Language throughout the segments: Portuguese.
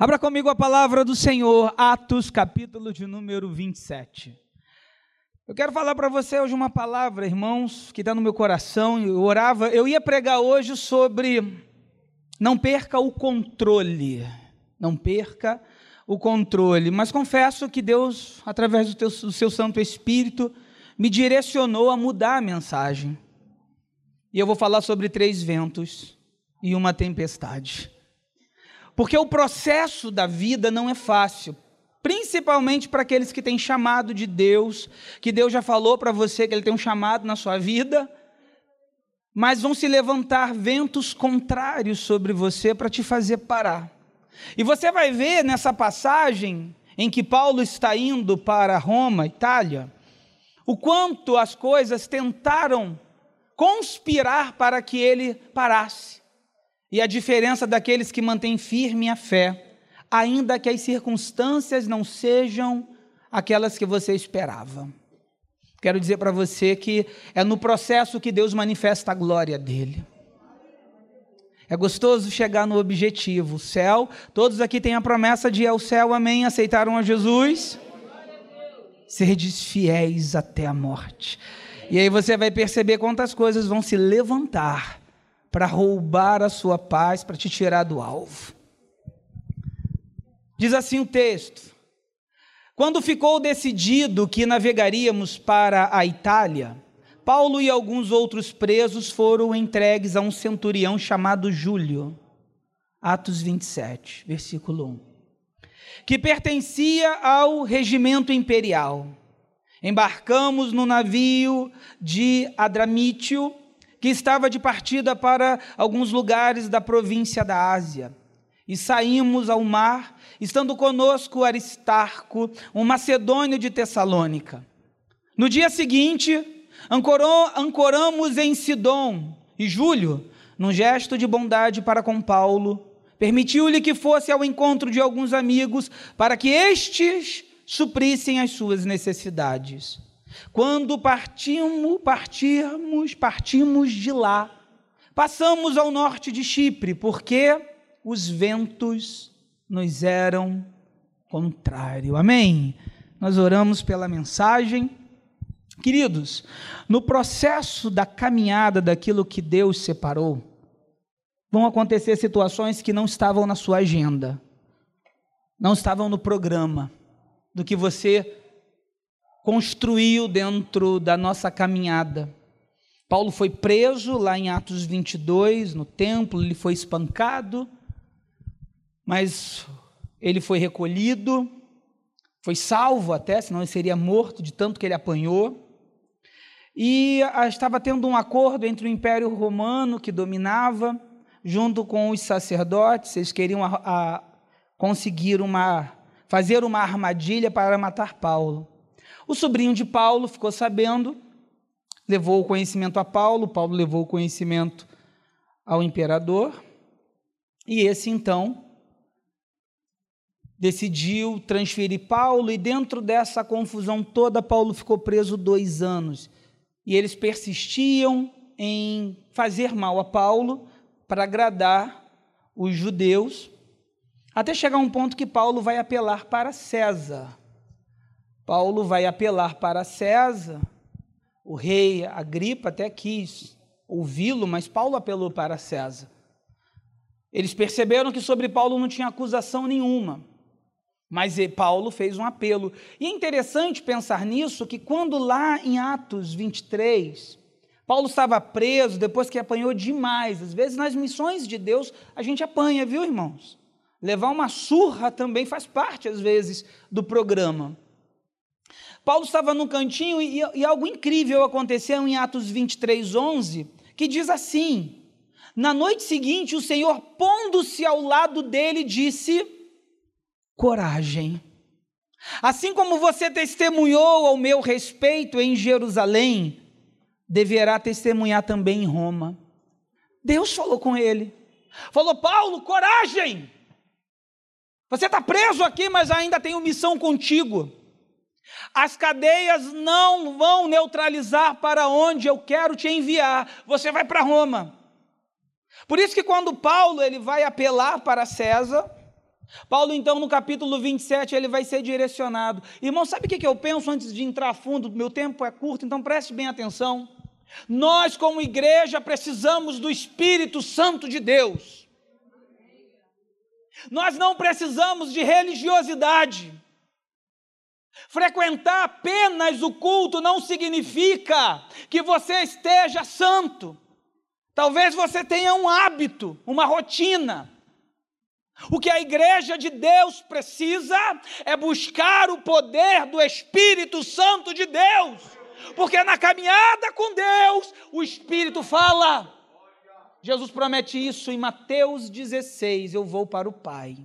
Abra comigo a palavra do Senhor, Atos, capítulo de número 27. Eu quero falar para você hoje uma palavra, irmãos, que está no meu coração. Eu orava, eu ia pregar hoje sobre não perca o controle. Não perca o controle. Mas confesso que Deus, através do, teu, do seu Santo Espírito, me direcionou a mudar a mensagem. E eu vou falar sobre três ventos e uma tempestade. Porque o processo da vida não é fácil, principalmente para aqueles que têm chamado de Deus, que Deus já falou para você que Ele tem um chamado na sua vida, mas vão se levantar ventos contrários sobre você para te fazer parar. E você vai ver nessa passagem em que Paulo está indo para Roma, Itália, o quanto as coisas tentaram conspirar para que ele parasse. E a diferença daqueles que mantêm firme a fé, ainda que as circunstâncias não sejam aquelas que você esperava. Quero dizer para você que é no processo que Deus manifesta a glória dele. É gostoso chegar no objetivo, o céu. Todos aqui têm a promessa de ir ao céu, amém? Aceitaram a Jesus? serdes fiéis até a morte. E aí você vai perceber quantas coisas vão se levantar para roubar a sua paz, para te tirar do alvo. Diz assim o texto: Quando ficou decidido que navegaríamos para a Itália, Paulo e alguns outros presos foram entregues a um centurião chamado Júlio. Atos 27, versículo 1 que pertencia ao regimento imperial. Embarcamos no navio de Adramítio, que estava de partida para alguns lugares da província da Ásia. E saímos ao mar, estando conosco Aristarco, um macedônio de Tessalônica. No dia seguinte, ancorou, ancoramos em Sidom, e Júlio, num gesto de bondade para com Paulo, Permitiu-lhe que fosse ao encontro de alguns amigos para que estes suprissem as suas necessidades. Quando partimos, partimos, partimos de lá, passamos ao norte de Chipre, porque os ventos nos eram contrários. Amém? Nós oramos pela mensagem. Queridos, no processo da caminhada daquilo que Deus separou, vão acontecer situações que não estavam na sua agenda, não estavam no programa, do que você construiu dentro da nossa caminhada. Paulo foi preso lá em Atos 22, no templo, ele foi espancado, mas ele foi recolhido, foi salvo até, senão ele seria morto de tanto que ele apanhou. E ah, estava tendo um acordo entre o Império Romano, que dominava, junto com os sacerdotes, eles queriam a, a, conseguir uma, fazer uma armadilha para matar Paulo. O sobrinho de Paulo ficou sabendo, levou o conhecimento a Paulo, Paulo levou o conhecimento ao imperador, e esse então decidiu transferir Paulo, e dentro dessa confusão toda, Paulo ficou preso dois anos. E eles persistiam em fazer mal a Paulo, para agradar os judeus, até chegar um ponto que Paulo vai apelar para César. Paulo vai apelar para César, o rei Agripa até quis ouvi-lo, mas Paulo apelou para César. Eles perceberam que sobre Paulo não tinha acusação nenhuma, mas Paulo fez um apelo. E é interessante pensar nisso, que quando lá em Atos 23, Paulo estava preso depois que apanhou demais. Às vezes, nas missões de Deus, a gente apanha, viu, irmãos? Levar uma surra também faz parte, às vezes, do programa. Paulo estava no cantinho e, e algo incrível aconteceu em Atos 23, 11, que diz assim: Na noite seguinte, o Senhor, pondo-se ao lado dele, disse: Coragem. Assim como você testemunhou ao meu respeito em Jerusalém, deverá testemunhar também em Roma. Deus falou com ele. Falou: Paulo, coragem! Você está preso aqui, mas ainda tenho missão contigo. As cadeias não vão neutralizar para onde eu quero te enviar. Você vai para Roma. Por isso que quando Paulo ele vai apelar para César, Paulo, então, no capítulo 27, ele vai ser direcionado. Irmão, sabe o que eu penso antes de entrar a fundo? Meu tempo é curto, então preste bem atenção. Nós, como igreja, precisamos do Espírito Santo de Deus. Nós não precisamos de religiosidade. Frequentar apenas o culto não significa que você esteja santo. Talvez você tenha um hábito, uma rotina. O que a igreja de Deus precisa é buscar o poder do Espírito Santo de Deus, porque na caminhada com Deus, o Espírito fala. Jesus promete isso em Mateus 16: Eu vou para o Pai,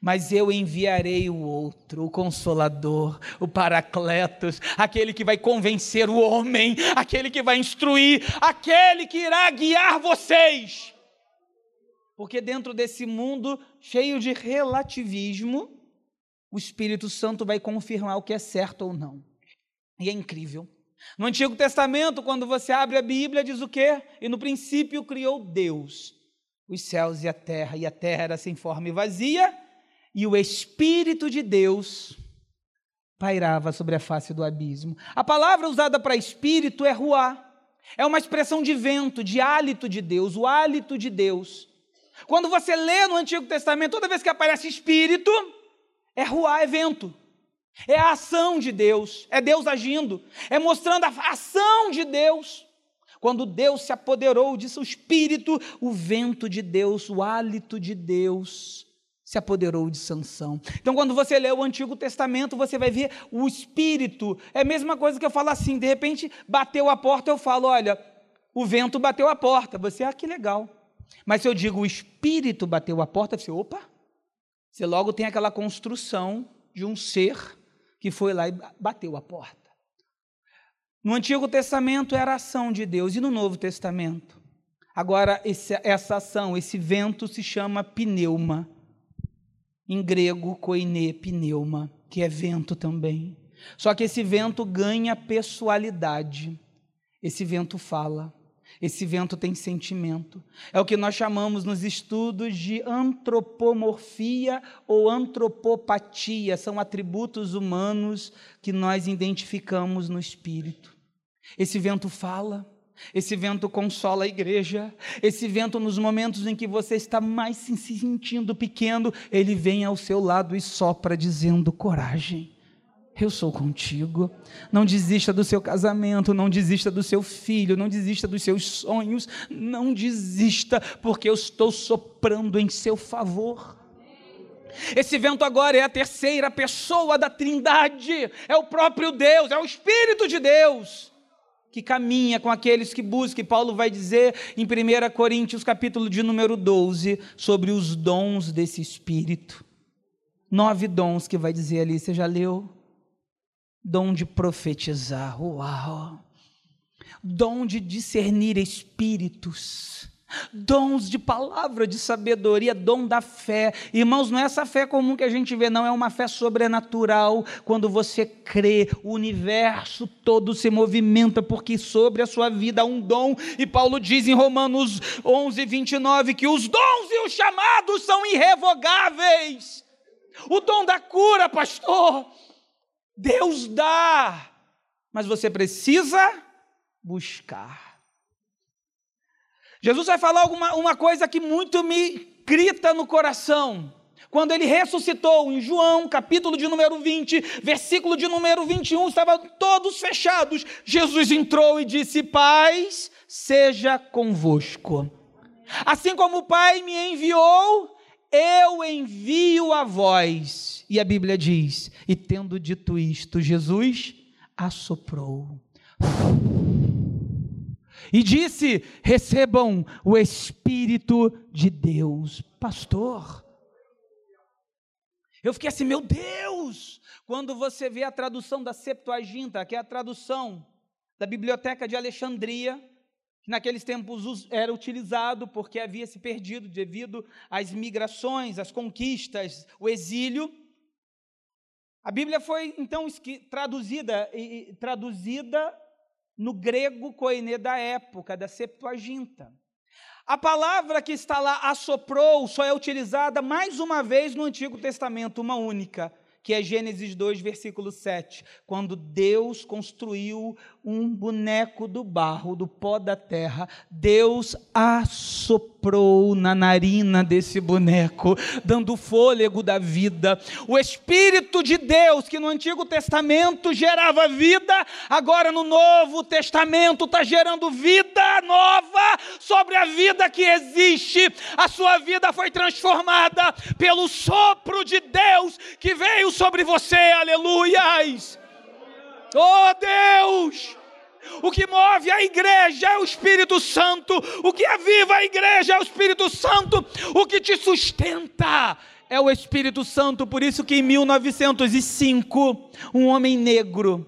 mas eu enviarei o outro, o Consolador, o Paracletos, aquele que vai convencer o homem, aquele que vai instruir, aquele que irá guiar vocês. Porque dentro desse mundo cheio de relativismo, o Espírito Santo vai confirmar o que é certo ou não. E é incrível. No Antigo Testamento, quando você abre a Bíblia, diz o quê? E no princípio criou Deus os céus e a terra, e a terra era sem forma e vazia, e o Espírito de Deus pairava sobre a face do abismo. A palavra usada para espírito é ruá. É uma expressão de vento, de hálito de Deus, o hálito de Deus. Quando você lê no Antigo Testamento, toda vez que aparece espírito, é ruá, é vento. É a ação de Deus, é Deus agindo, é mostrando a ação de Deus. Quando Deus se apoderou de seu espírito, o vento de Deus, o hálito de Deus se apoderou de Sansão. Então, quando você lê o Antigo Testamento, você vai ver o espírito. É a mesma coisa que eu falo assim, de repente bateu a porta, eu falo, olha, o vento bateu a porta. Você, ah, que legal. Mas se eu digo o espírito bateu a porta, você, opa, você logo tem aquela construção de um ser que foi lá e bateu a porta. No Antigo Testamento era a ação de Deus, e no Novo Testamento? Agora, essa ação, esse vento se chama pneuma. Em grego, koine, pneuma, que é vento também. Só que esse vento ganha pessoalidade. Esse vento fala. Esse vento tem sentimento. É o que nós chamamos nos estudos de antropomorfia ou antropopatia. São atributos humanos que nós identificamos no espírito. Esse vento fala, esse vento consola a igreja, esse vento, nos momentos em que você está mais se sentindo pequeno, ele vem ao seu lado e sopra dizendo: coragem eu sou contigo. Não desista do seu casamento, não desista do seu filho, não desista dos seus sonhos, não desista, porque eu estou soprando em seu favor. Esse vento agora é a terceira pessoa da Trindade, é o próprio Deus, é o Espírito de Deus que caminha com aqueles que buscam. Paulo vai dizer em 1 Coríntios, capítulo de número 12, sobre os dons desse Espírito. Nove dons que vai dizer ali, você já leu? dom de profetizar, uau! Dom de discernir espíritos, dons de palavra de sabedoria, dom da fé. Irmãos, não é essa fé comum que a gente vê, não, é uma fé sobrenatural. Quando você crê, o universo todo se movimenta, porque sobre a sua vida há um dom. E Paulo diz em Romanos 11, 29 que os dons e os chamados são irrevogáveis. O dom da cura, pastor Deus dá, mas você precisa buscar. Jesus vai falar alguma, uma coisa que muito me grita no coração. Quando ele ressuscitou, em João, capítulo de número 20, versículo de número 21, estavam todos fechados. Jesus entrou e disse: Paz seja convosco. Assim como o Pai me enviou, eu envio a vós. E a Bíblia diz: E tendo dito isto, Jesus assoprou. E disse: Recebam o Espírito de Deus. Pastor, eu fiquei assim, meu Deus! Quando você vê a tradução da Septuaginta, que é a tradução da Biblioteca de Alexandria, que naqueles tempos era utilizado porque havia se perdido devido às migrações, às conquistas, o exílio. A Bíblia foi então traduzida, traduzida no grego koiné da época, da Septuaginta. A palavra que está lá, assoprou, só é utilizada mais uma vez no Antigo Testamento, uma única que é Gênesis 2, versículo 7, quando Deus construiu um boneco do barro, do pó da terra, Deus assoprou na narina desse boneco, dando fôlego da vida. O Espírito de Deus, que no Antigo Testamento gerava vida, agora no Novo Testamento está gerando vida nova sobre a vida que existe. A sua vida foi transformada pelo sopro de Deus que veio sobre você, aleluias. Oh Deus! O que move a igreja é o Espírito Santo, o que aviva a igreja é o Espírito Santo, o que te sustenta é o Espírito Santo. Por isso que em 1905, um homem negro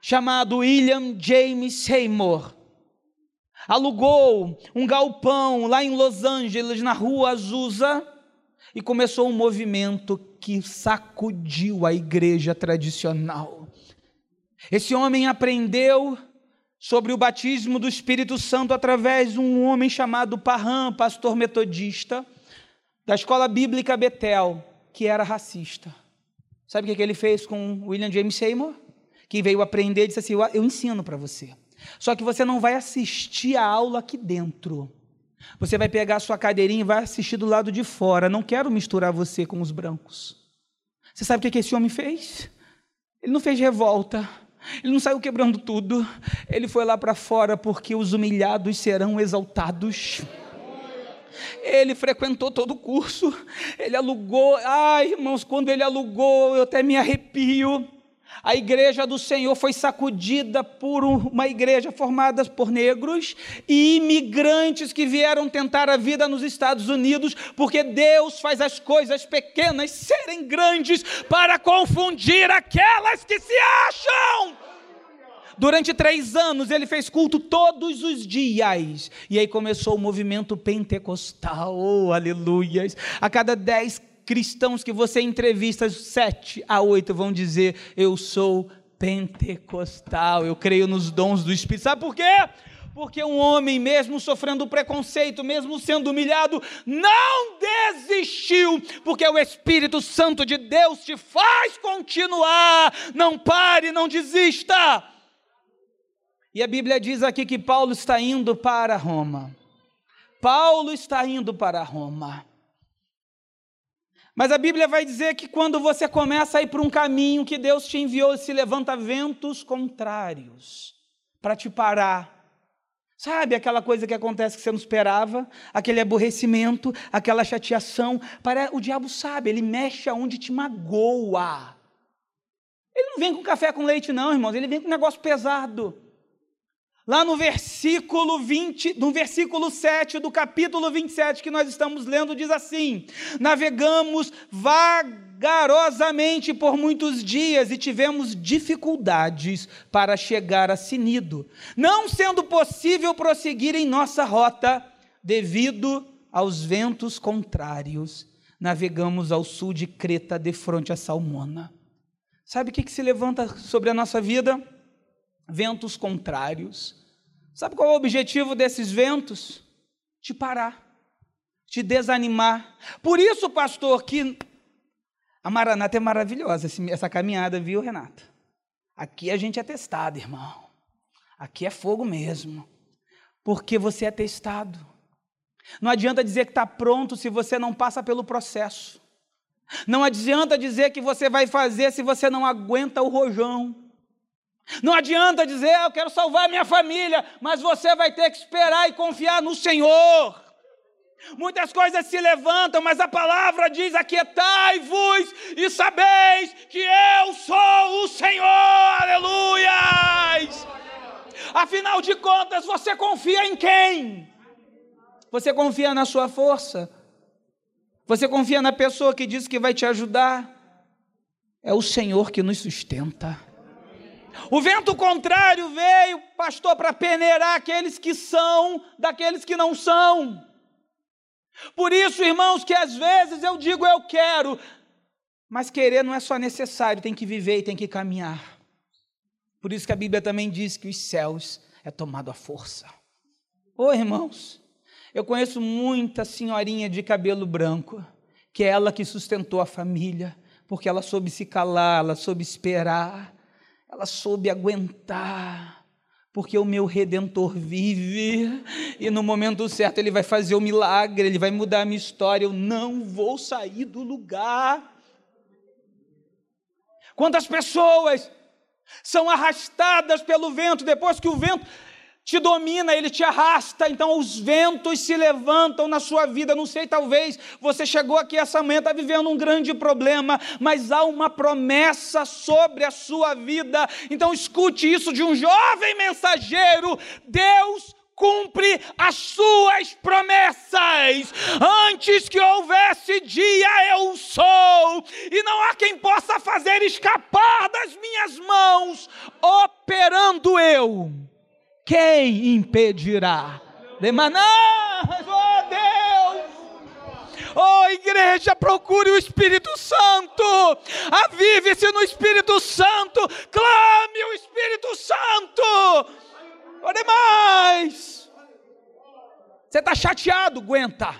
chamado William James Seymour alugou um galpão lá em Los Angeles, na rua Azusa, e começou um movimento que sacudiu a igreja tradicional. Esse homem aprendeu sobre o batismo do Espírito Santo através de um homem chamado Parham, pastor metodista, da escola bíblica Betel, que era racista. Sabe o que ele fez com William James Seymour? Que veio aprender e disse assim: Eu ensino para você. Só que você não vai assistir a aula aqui dentro. Você vai pegar a sua cadeirinha e vai assistir do lado de fora. Não quero misturar você com os brancos. Você sabe o que esse homem fez? Ele não fez revolta. Ele não saiu quebrando tudo. Ele foi lá para fora porque os humilhados serão exaltados. Ele frequentou todo o curso. Ele alugou. Ai, irmãos, quando ele alugou, eu até me arrepio. A igreja do Senhor foi sacudida por uma igreja formada por negros e imigrantes que vieram tentar a vida nos Estados Unidos, porque Deus faz as coisas pequenas serem grandes para confundir aquelas que se acham. Durante três anos ele fez culto todos os dias. E aí começou o movimento pentecostal. Oh, aleluias. A cada dez cristãos que você entrevista, sete a oito vão dizer: Eu sou pentecostal, eu creio nos dons do Espírito. Sabe por quê? Porque um homem, mesmo sofrendo preconceito, mesmo sendo humilhado, não desistiu, porque o Espírito Santo de Deus te faz continuar. Não pare, não desista. E a Bíblia diz aqui que Paulo está indo para Roma. Paulo está indo para Roma. Mas a Bíblia vai dizer que quando você começa a ir por um caminho que Deus te enviou, se levanta ventos contrários para te parar. Sabe aquela coisa que acontece que você não esperava? Aquele aborrecimento, aquela chateação. O diabo sabe, ele mexe aonde te magoa. Ele não vem com café com leite, não, irmãos, ele vem com um negócio pesado. Lá no versículo 20, no versículo 7 do capítulo 27 que nós estamos lendo, diz assim: Navegamos vagarosamente por muitos dias e tivemos dificuldades para chegar a Sinido, não sendo possível prosseguir em nossa rota devido aos ventos contrários. Navegamos ao sul de Creta, de frente a Salmona. Sabe o que, que se levanta sobre a nossa vida? Ventos contrários. Sabe qual é o objetivo desses ventos? Te parar, te desanimar. Por isso, pastor, que a Maranata é maravilhosa, essa caminhada, viu, Renato? Aqui a gente é testado, irmão. Aqui é fogo mesmo. Porque você é testado. Não adianta dizer que está pronto se você não passa pelo processo. Não adianta dizer que você vai fazer se você não aguenta o rojão. Não adianta dizer, ah, eu quero salvar minha família, mas você vai ter que esperar e confiar no Senhor. Muitas coisas se levantam, mas a palavra diz: Aquietai-vos e sabeis que eu sou o Senhor, aleluias. Afinal de contas, você confia em quem? Você confia na sua força? Você confia na pessoa que diz que vai te ajudar? É o Senhor que nos sustenta. O vento contrário veio, pastor, para peneirar aqueles que são daqueles que não são. Por isso, irmãos, que às vezes eu digo eu quero, mas querer não é só necessário, tem que viver e tem que caminhar. Por isso que a Bíblia também diz que os céus é tomado à força. Ô irmãos, Eu conheço muita senhorinha de cabelo branco, que é ela que sustentou a família, porque ela soube se calar, ela soube esperar, ela soube aguentar porque o meu redentor vive e no momento certo ele vai fazer o milagre, ele vai mudar a minha história. Eu não vou sair do lugar. Quantas pessoas são arrastadas pelo vento depois que o vento te domina, ele te arrasta, então os ventos se levantam na sua vida. Não sei, talvez você chegou aqui essa manhã, está vivendo um grande problema, mas há uma promessa sobre a sua vida. Então escute isso de um jovem mensageiro: Deus cumpre as suas promessas. Antes que houvesse dia, eu sou, e não há quem possa fazer escapar das minhas mãos, operando eu quem impedirá? Demanás, oh Deus! Oh igreja, procure o Espírito Santo, avive-se no Espírito Santo, clame o Espírito Santo, oh demais! Você está chateado? Aguenta.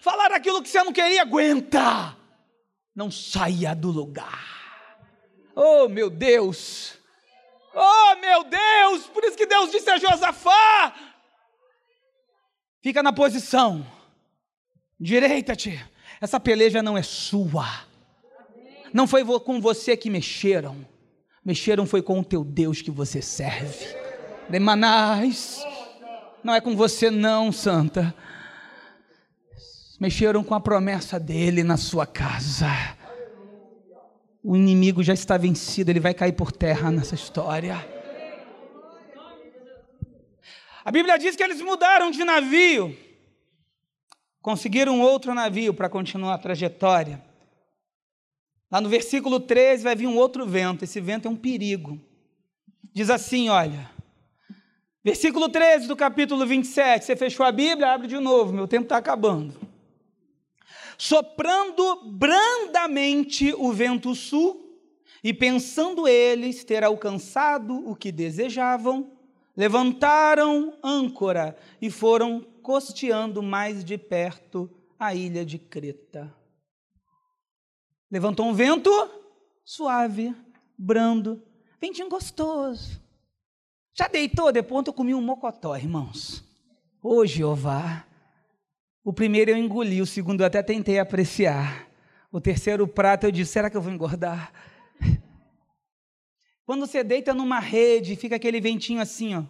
Falar aquilo que você não queria? Aguenta. Não saia do lugar. Oh meu Deus! Oh, meu Deus! Por isso que Deus disse a Josafá: fica na posição, direita-te. Essa peleja não é sua. Não foi com você que mexeram. Mexeram foi com o teu Deus que você serve. Demanais. Não é com você, não, santa. Mexeram com a promessa dele na sua casa o inimigo já está vencido, ele vai cair por terra nessa história. A Bíblia diz que eles mudaram de navio, conseguiram outro navio para continuar a trajetória. Lá no versículo 13 vai vir um outro vento, esse vento é um perigo. Diz assim: olha, versículo 13 do capítulo 27, você fechou a Bíblia? Abre de novo, meu tempo está acabando soprando brandamente o vento sul, e pensando eles ter alcançado o que desejavam, levantaram âncora e foram costeando mais de perto a ilha de Creta. Levantou um vento suave, brando, ventinho gostoso. Já deitou? Depois eu comi um mocotó, irmãos. Ô Jeová, o primeiro eu engoli, o segundo eu até tentei apreciar. O terceiro prato eu disse: será que eu vou engordar? Quando você deita numa rede, fica aquele ventinho assim, ó.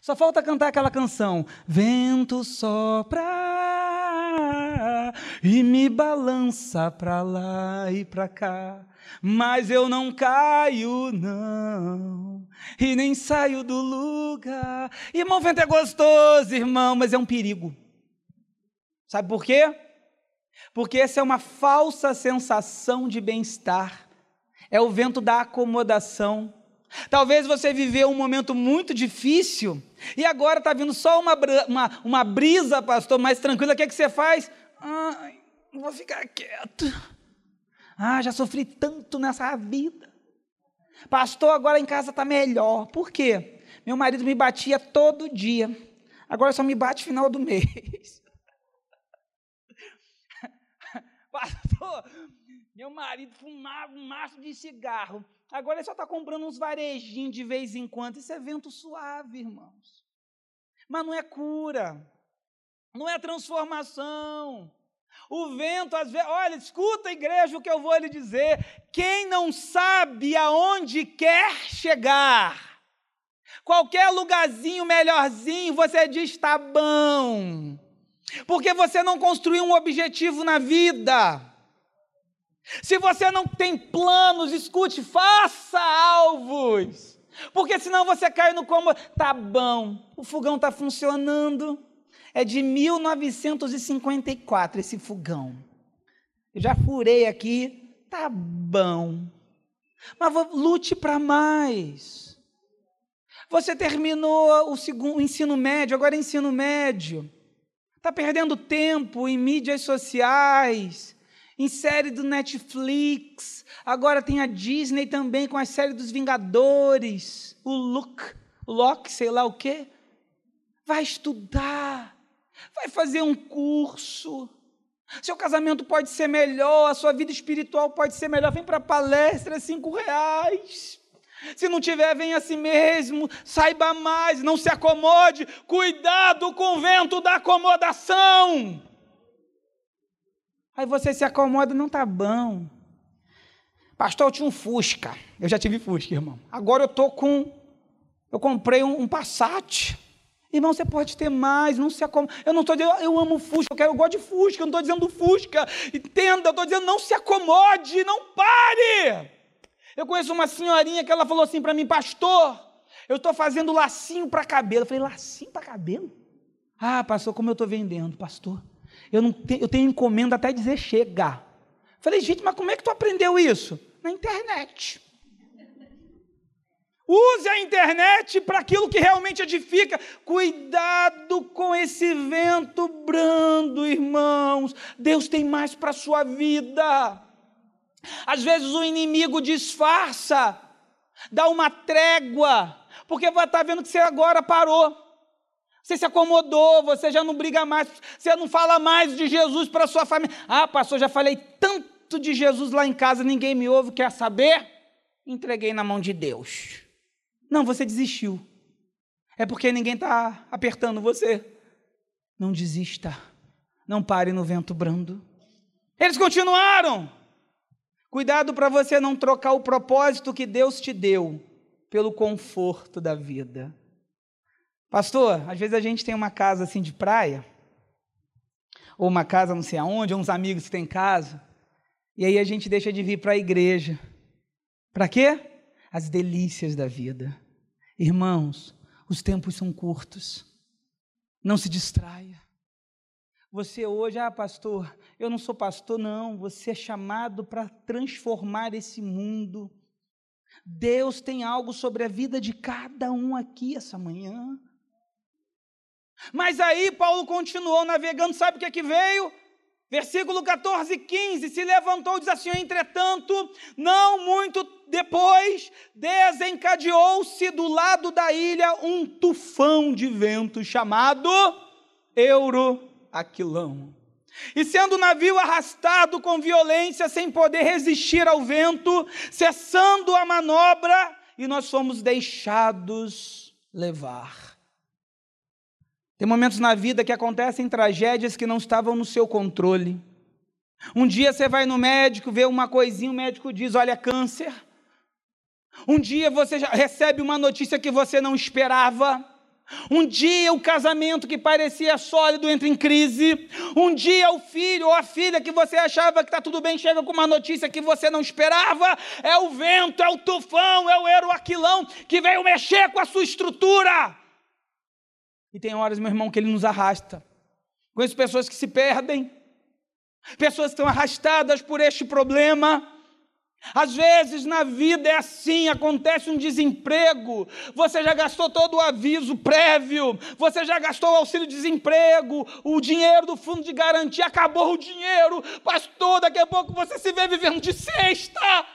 Só falta cantar aquela canção: Vento sopra e me balança para lá e para cá, mas eu não caio, não, e nem saio do lugar. Irmão, vento é gostoso, irmão, mas é um perigo. Sabe por quê? Porque essa é uma falsa sensação de bem-estar. É o vento da acomodação. Talvez você viveu um momento muito difícil e agora está vindo só uma, uma, uma brisa, pastor, mais tranquila. O que, é que você faz? Ah, vou ficar quieto. Ah, já sofri tanto nessa vida. Pastor, agora em casa está melhor. Por quê? Meu marido me batia todo dia. Agora só me bate final do mês. Pastor, meu marido fumava um maço de cigarro. Agora ele só está comprando uns varejinhos de vez em quando. Isso é vento suave, irmãos. Mas não é cura. Não é transformação. O vento, às vezes, olha, escuta, igreja, o que eu vou lhe dizer. Quem não sabe aonde quer chegar, qualquer lugarzinho melhorzinho, você diz: está bom. Porque você não construiu um objetivo na vida. Se você não tem planos, escute, faça alvos. Porque senão você cai no como, tá bom, o fogão está funcionando. É de 1954 esse fogão. Eu já furei aqui, tá bom. Mas lute para mais. Você terminou o, segundo, o ensino médio, agora é ensino médio. Está perdendo tempo em mídias sociais, em série do Netflix. Agora tem a Disney também com a série dos Vingadores. O Luke, o Loki, sei lá o quê. Vai estudar. Vai fazer um curso. Seu casamento pode ser melhor, a sua vida espiritual pode ser melhor. Vem para a palestra, cinco reais. Se não tiver, vem a si mesmo, saiba mais, não se acomode, cuidado com o vento da acomodação. Aí você se acomoda, não tá bom. Pastor, eu tinha um Fusca. Eu já tive Fusca, irmão. Agora eu tô com. Eu comprei um, um Passat. Irmão, você pode ter mais, não se acomode. Eu não estou dizendo, eu amo Fusca, eu, quero, eu gosto de Fusca, eu não estou dizendo Fusca. Entenda, eu estou dizendo, não se acomode, não pare. Eu conheço uma senhorinha que ela falou assim para mim, pastor, eu estou fazendo lacinho para cabelo. Eu falei, lacinho para cabelo? Ah, pastor, como eu estou vendendo, pastor? Eu, não te, eu tenho encomenda até dizer chega. Falei, gente, mas como é que tu aprendeu isso? Na internet. Use a internet para aquilo que realmente edifica. Cuidado com esse vento brando, irmãos. Deus tem mais para a sua vida. Às vezes o inimigo disfarça, dá uma trégua, porque vai estar tá vendo que você agora parou. Você se acomodou, você já não briga mais, você não fala mais de Jesus para sua família. Ah, pastor, já falei tanto de Jesus lá em casa, ninguém me ouve, quer saber? Entreguei na mão de Deus. Não, você desistiu. É porque ninguém está apertando você. Não desista. Não pare no vento brando. Eles continuaram. Cuidado para você não trocar o propósito que Deus te deu pelo conforto da vida. Pastor, às vezes a gente tem uma casa assim de praia, ou uma casa não sei aonde, ou uns amigos que têm casa, e aí a gente deixa de vir para a igreja. Para quê? As delícias da vida. Irmãos, os tempos são curtos. Não se distraia. Você hoje, ah, pastor, eu não sou pastor, não. Você é chamado para transformar esse mundo. Deus tem algo sobre a vida de cada um aqui essa manhã. Mas aí Paulo continuou navegando, sabe o que é que veio? Versículo 14 e 15: Se levantou e disse assim: Entretanto, não muito depois, desencadeou-se do lado da ilha um tufão de vento chamado Euro Aquilão. E sendo o navio arrastado com violência, sem poder resistir ao vento, cessando a manobra, e nós fomos deixados levar. Tem momentos na vida que acontecem tragédias que não estavam no seu controle. Um dia você vai no médico, vê uma coisinha, o médico diz: Olha, câncer. Um dia você recebe uma notícia que você não esperava. Um dia o casamento que parecia sólido entra em crise. Um dia o filho ou a filha que você achava que está tudo bem chega com uma notícia que você não esperava. É o vento, é o tufão, é o eroaquilão que veio mexer com a sua estrutura. E tem horas, meu irmão, que ele nos arrasta. Conheço pessoas que se perdem, pessoas que estão arrastadas por este problema. Às vezes na vida é assim, acontece um desemprego, você já gastou todo o aviso prévio, você já gastou o auxílio-desemprego, o dinheiro do fundo de garantia, acabou o dinheiro, pastor, daqui a pouco você se vê vivendo de sexta,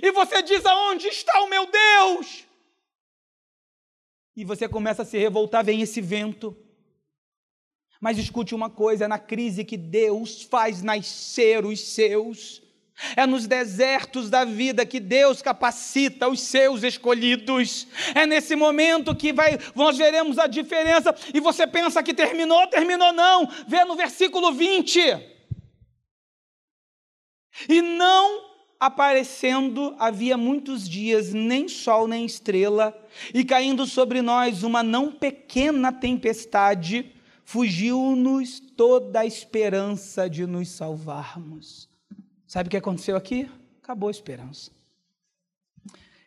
e você diz: aonde está o meu Deus? E você começa a se revoltar, vem esse vento. Mas escute uma coisa: é na crise que Deus faz nascer os seus. É nos desertos da vida que Deus capacita os seus escolhidos. É nesse momento que vai, nós veremos a diferença. E você pensa que terminou, terminou não. Vê no versículo 20. E não aparecendo havia muitos dias, nem sol nem estrela, e caindo sobre nós uma não pequena tempestade, fugiu-nos toda a esperança de nos salvarmos. Sabe o que aconteceu aqui? Acabou a esperança.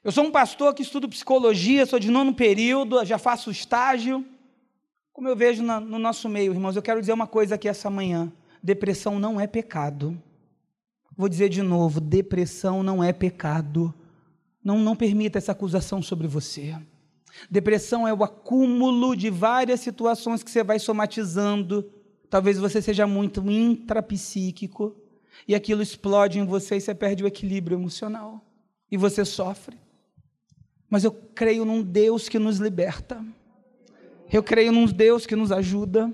Eu sou um pastor que estudo psicologia, sou de nono período, já faço estágio. Como eu vejo no nosso meio, irmãos, eu quero dizer uma coisa aqui essa manhã: depressão não é pecado. Vou dizer de novo: depressão não é pecado. Não, não permita essa acusação sobre você. Depressão é o acúmulo de várias situações que você vai somatizando. Talvez você seja muito intrapsíquico e aquilo explode em você e você perde o equilíbrio emocional. E você sofre. Mas eu creio num Deus que nos liberta. Eu creio num Deus que nos ajuda.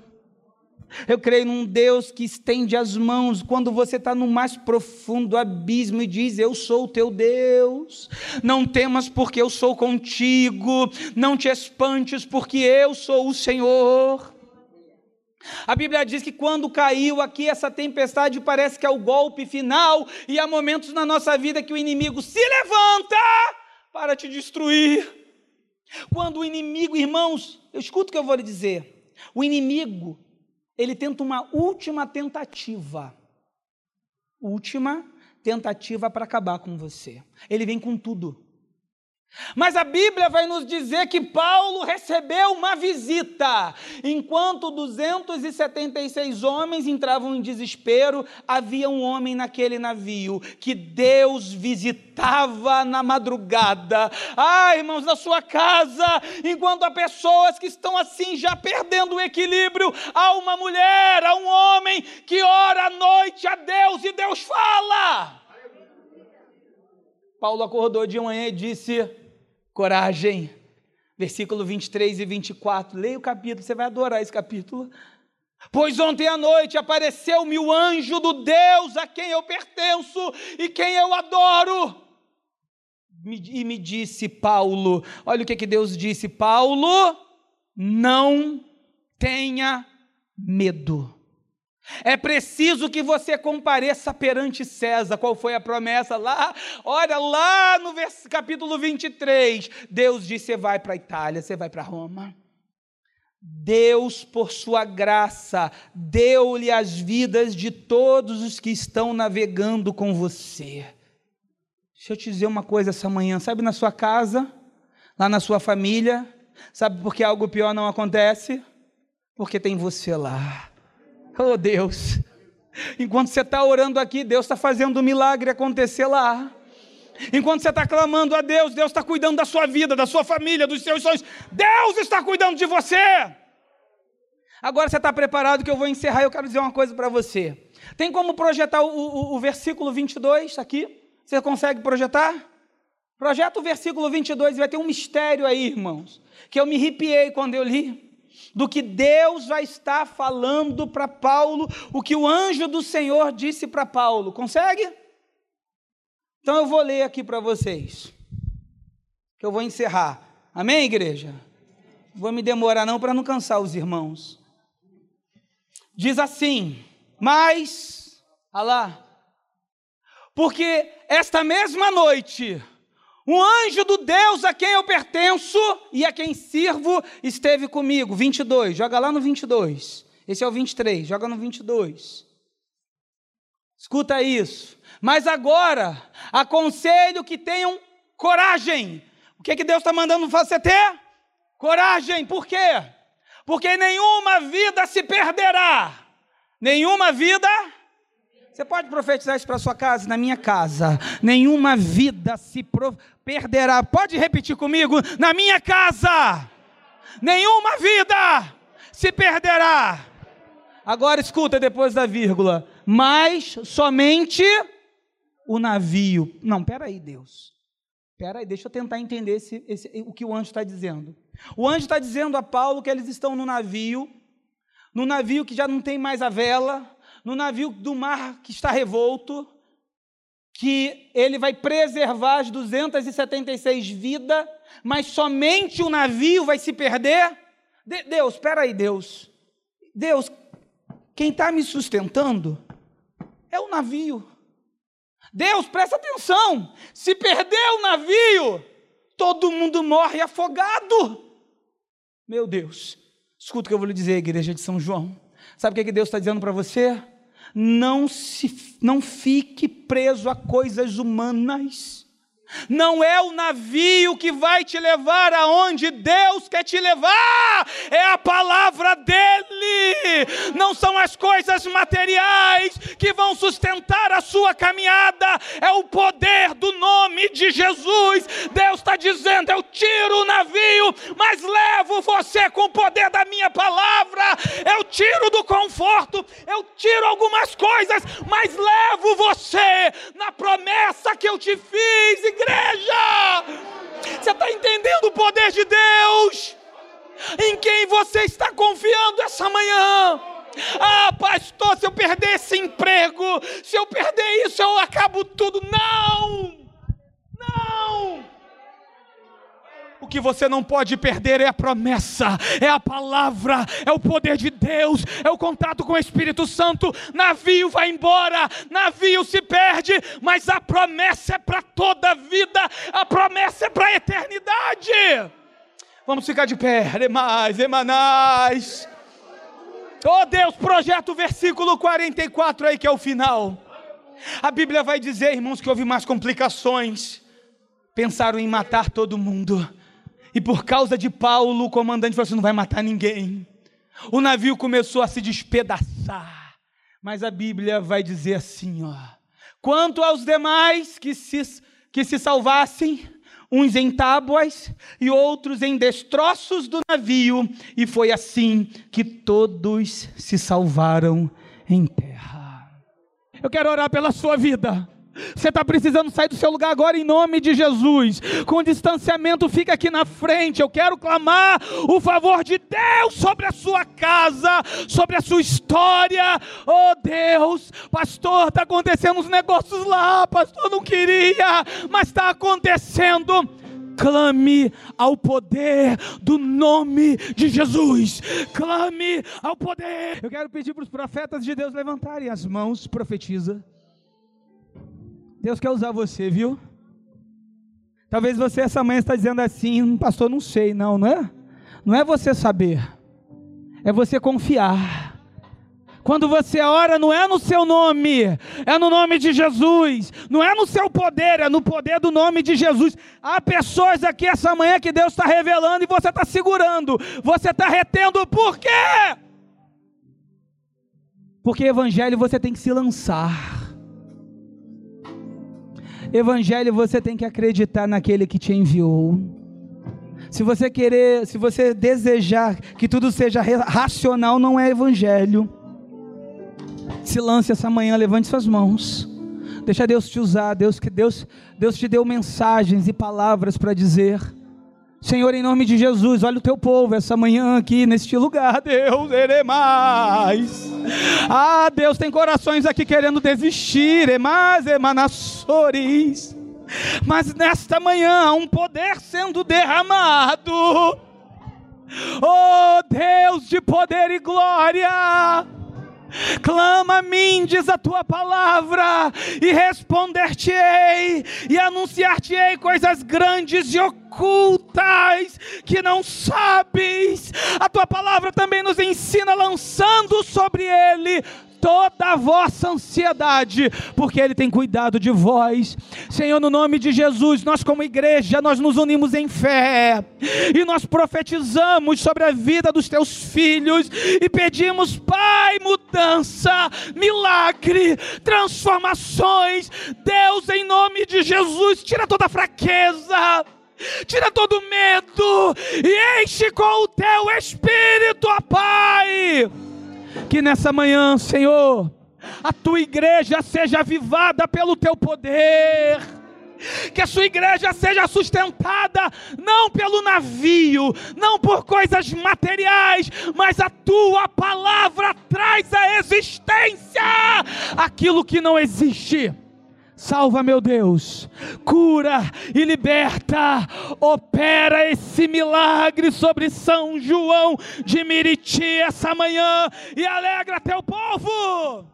Eu creio num Deus que estende as mãos quando você está no mais profundo abismo e diz: Eu sou o teu Deus. Não temas, porque eu sou contigo. Não te espantes, porque eu sou o Senhor. A Bíblia diz que quando caiu aqui essa tempestade, parece que é o golpe final, e há momentos na nossa vida que o inimigo se levanta para te destruir. Quando o inimigo, irmãos, eu escuto o que eu vou lhe dizer. O inimigo ele tenta uma última tentativa. Última tentativa para acabar com você. Ele vem com tudo. Mas a Bíblia vai nos dizer que Paulo recebeu uma visita. Enquanto 276 homens entravam em desespero, havia um homem naquele navio que Deus visitava na madrugada. Ah, irmãos, na sua casa, enquanto há pessoas que estão assim já perdendo o equilíbrio, há uma mulher, há um homem que ora à noite a Deus e Deus fala. Paulo acordou de manhã e disse: coragem. Versículo 23 e 24. Leia o capítulo, você vai adorar esse capítulo. Pois ontem à noite apareceu-me o anjo do Deus a quem eu pertenço e quem eu adoro. E me disse Paulo: olha o que, que Deus disse, Paulo, não tenha medo. É preciso que você compareça perante César. Qual foi a promessa lá? Olha, lá no capítulo 23, Deus disse: você vai para a Itália, você vai para Roma. Deus, por sua graça, deu-lhe as vidas de todos os que estão navegando com você. Deixa eu te dizer uma coisa essa manhã, sabe na sua casa, lá na sua família, sabe por que algo pior não acontece? Porque tem você lá. Oh Deus, enquanto você está orando aqui, Deus está fazendo um milagre acontecer lá. Enquanto você está clamando a Deus, Deus está cuidando da sua vida, da sua família, dos seus sonhos. Deus está cuidando de você. Agora você está preparado que eu vou encerrar. Eu quero dizer uma coisa para você. Tem como projetar o, o, o versículo 22 aqui? Você consegue projetar? Projeta o versículo 22 e vai ter um mistério aí, irmãos, que eu me arrepiei quando eu li do que Deus vai estar falando para Paulo, o que o anjo do Senhor disse para Paulo. Consegue? Então eu vou ler aqui para vocês, que eu vou encerrar. Amém, igreja? Vou me demorar não para não cansar os irmãos. Diz assim: Mas, alá, porque esta mesma noite um anjo do Deus a quem eu pertenço e a quem sirvo esteve comigo. 22, joga lá no 22. Esse é o 23, joga no 22. Escuta isso. Mas agora, aconselho que tenham coragem. O que, que Deus está mandando você ter? Coragem. Por quê? Porque nenhuma vida se perderá. Nenhuma vida você pode profetizar isso para sua casa? Na minha casa, nenhuma vida se perderá. Pode repetir comigo? Na minha casa, nenhuma vida se perderá. Agora escuta depois da vírgula. Mas somente o navio. Não, peraí, Deus. Peraí, deixa eu tentar entender esse, esse, o que o anjo está dizendo. O anjo está dizendo a Paulo que eles estão no navio, no navio que já não tem mais a vela, no navio do mar que está revolto, que ele vai preservar as 276 vidas, mas somente o navio vai se perder? De Deus, espera aí, Deus. Deus, quem está me sustentando é o navio. Deus, presta atenção. Se perder o navio, todo mundo morre afogado. Meu Deus, escuta o que eu vou lhe dizer, igreja de São João. Sabe o que Deus está dizendo para você? Não, se, não fique preso a coisas humanas. Não é o navio que vai te levar aonde Deus quer te levar, é a palavra dEle. Não são as coisas materiais que vão sustentar a sua caminhada, é o poder do nome de Jesus. Deus está dizendo: Eu tiro o navio, mas levo você com o poder da minha palavra. Eu tiro do conforto, eu tiro algumas coisas, mas levo você na promessa que eu te fiz, igreja. Você está entendendo o poder de Deus? Em quem você está confiando essa manhã? Ah, pastor, se eu perder esse emprego, se eu perder isso, eu acabo tudo. Não! O que você não pode perder é a promessa, é a palavra, é o poder de Deus, é o contato com o Espírito Santo. Navio vai embora, navio se perde, mas a promessa é para toda a vida, a promessa é para a eternidade. Vamos ficar de pé, demais, emanais. Oh Deus, projeta o versículo 44 aí que é o final. A Bíblia vai dizer, irmãos, que houve mais complicações. Pensaram em matar todo mundo. E por causa de Paulo, o comandante falou assim: não vai matar ninguém. O navio começou a se despedaçar. Mas a Bíblia vai dizer assim: ó. Quanto aos demais que se, que se salvassem, uns em tábuas e outros em destroços do navio, e foi assim que todos se salvaram em terra. Eu quero orar pela sua vida. Você está precisando sair do seu lugar agora em nome de Jesus. Com distanciamento, fica aqui na frente. Eu quero clamar o favor de Deus sobre a sua casa, sobre a sua história. Oh Deus, pastor, está acontecendo uns negócios lá. Pastor, não queria, mas está acontecendo clame ao poder do nome de Jesus. Clame ao poder. Eu quero pedir para os profetas de Deus levantarem as mãos, profetiza. Deus quer usar você, viu? Talvez você essa manhã está dizendo assim, pastor, não sei, não, não é? Não é você saber, é você confiar. Quando você ora, não é no seu nome, é no nome de Jesus, não é no seu poder, é no poder do nome de Jesus. Há pessoas aqui essa manhã que Deus está revelando e você está segurando, você está retendo, por quê? Porque evangelho você tem que se lançar. Evangelho você tem que acreditar naquele que te enviou. Se você querer, se você desejar que tudo seja racional, não é evangelho. Se lance essa manhã, levante suas mãos. Deixa Deus te usar, Deus que Deus, Deus te deu mensagens e palavras para dizer. Senhor, em nome de Jesus, olha o teu povo essa manhã aqui neste lugar, Deus, ele mais. Ah, Deus, tem corações aqui querendo desistir, emas, emanassores. Mas nesta manhã há um poder sendo derramado. Oh, Deus de poder e glória. Clama a mim, diz a tua palavra, e responder-te-ei, e anunciar-te-ei coisas grandes e ocultas que não sabes. A tua palavra também nos ensina, lançando sobre ele toda a vossa ansiedade, porque Ele tem cuidado de vós. Senhor, no nome de Jesus, nós como igreja, nós nos unimos em fé e nós profetizamos sobre a vida dos teus filhos e pedimos, Pai, mudança, milagre, transformações. Deus, em nome de Jesus, tira toda a fraqueza tira todo medo e enche com o teu espírito, ó Pai. Que nessa manhã, Senhor, a tua igreja seja avivada pelo teu poder. Que a sua igreja seja sustentada não pelo navio, não por coisas materiais, mas a tua palavra traz à existência aquilo que não existe. Salva, meu Deus, cura e liberta, opera esse milagre sobre São João de Miriti essa manhã e alegra teu povo.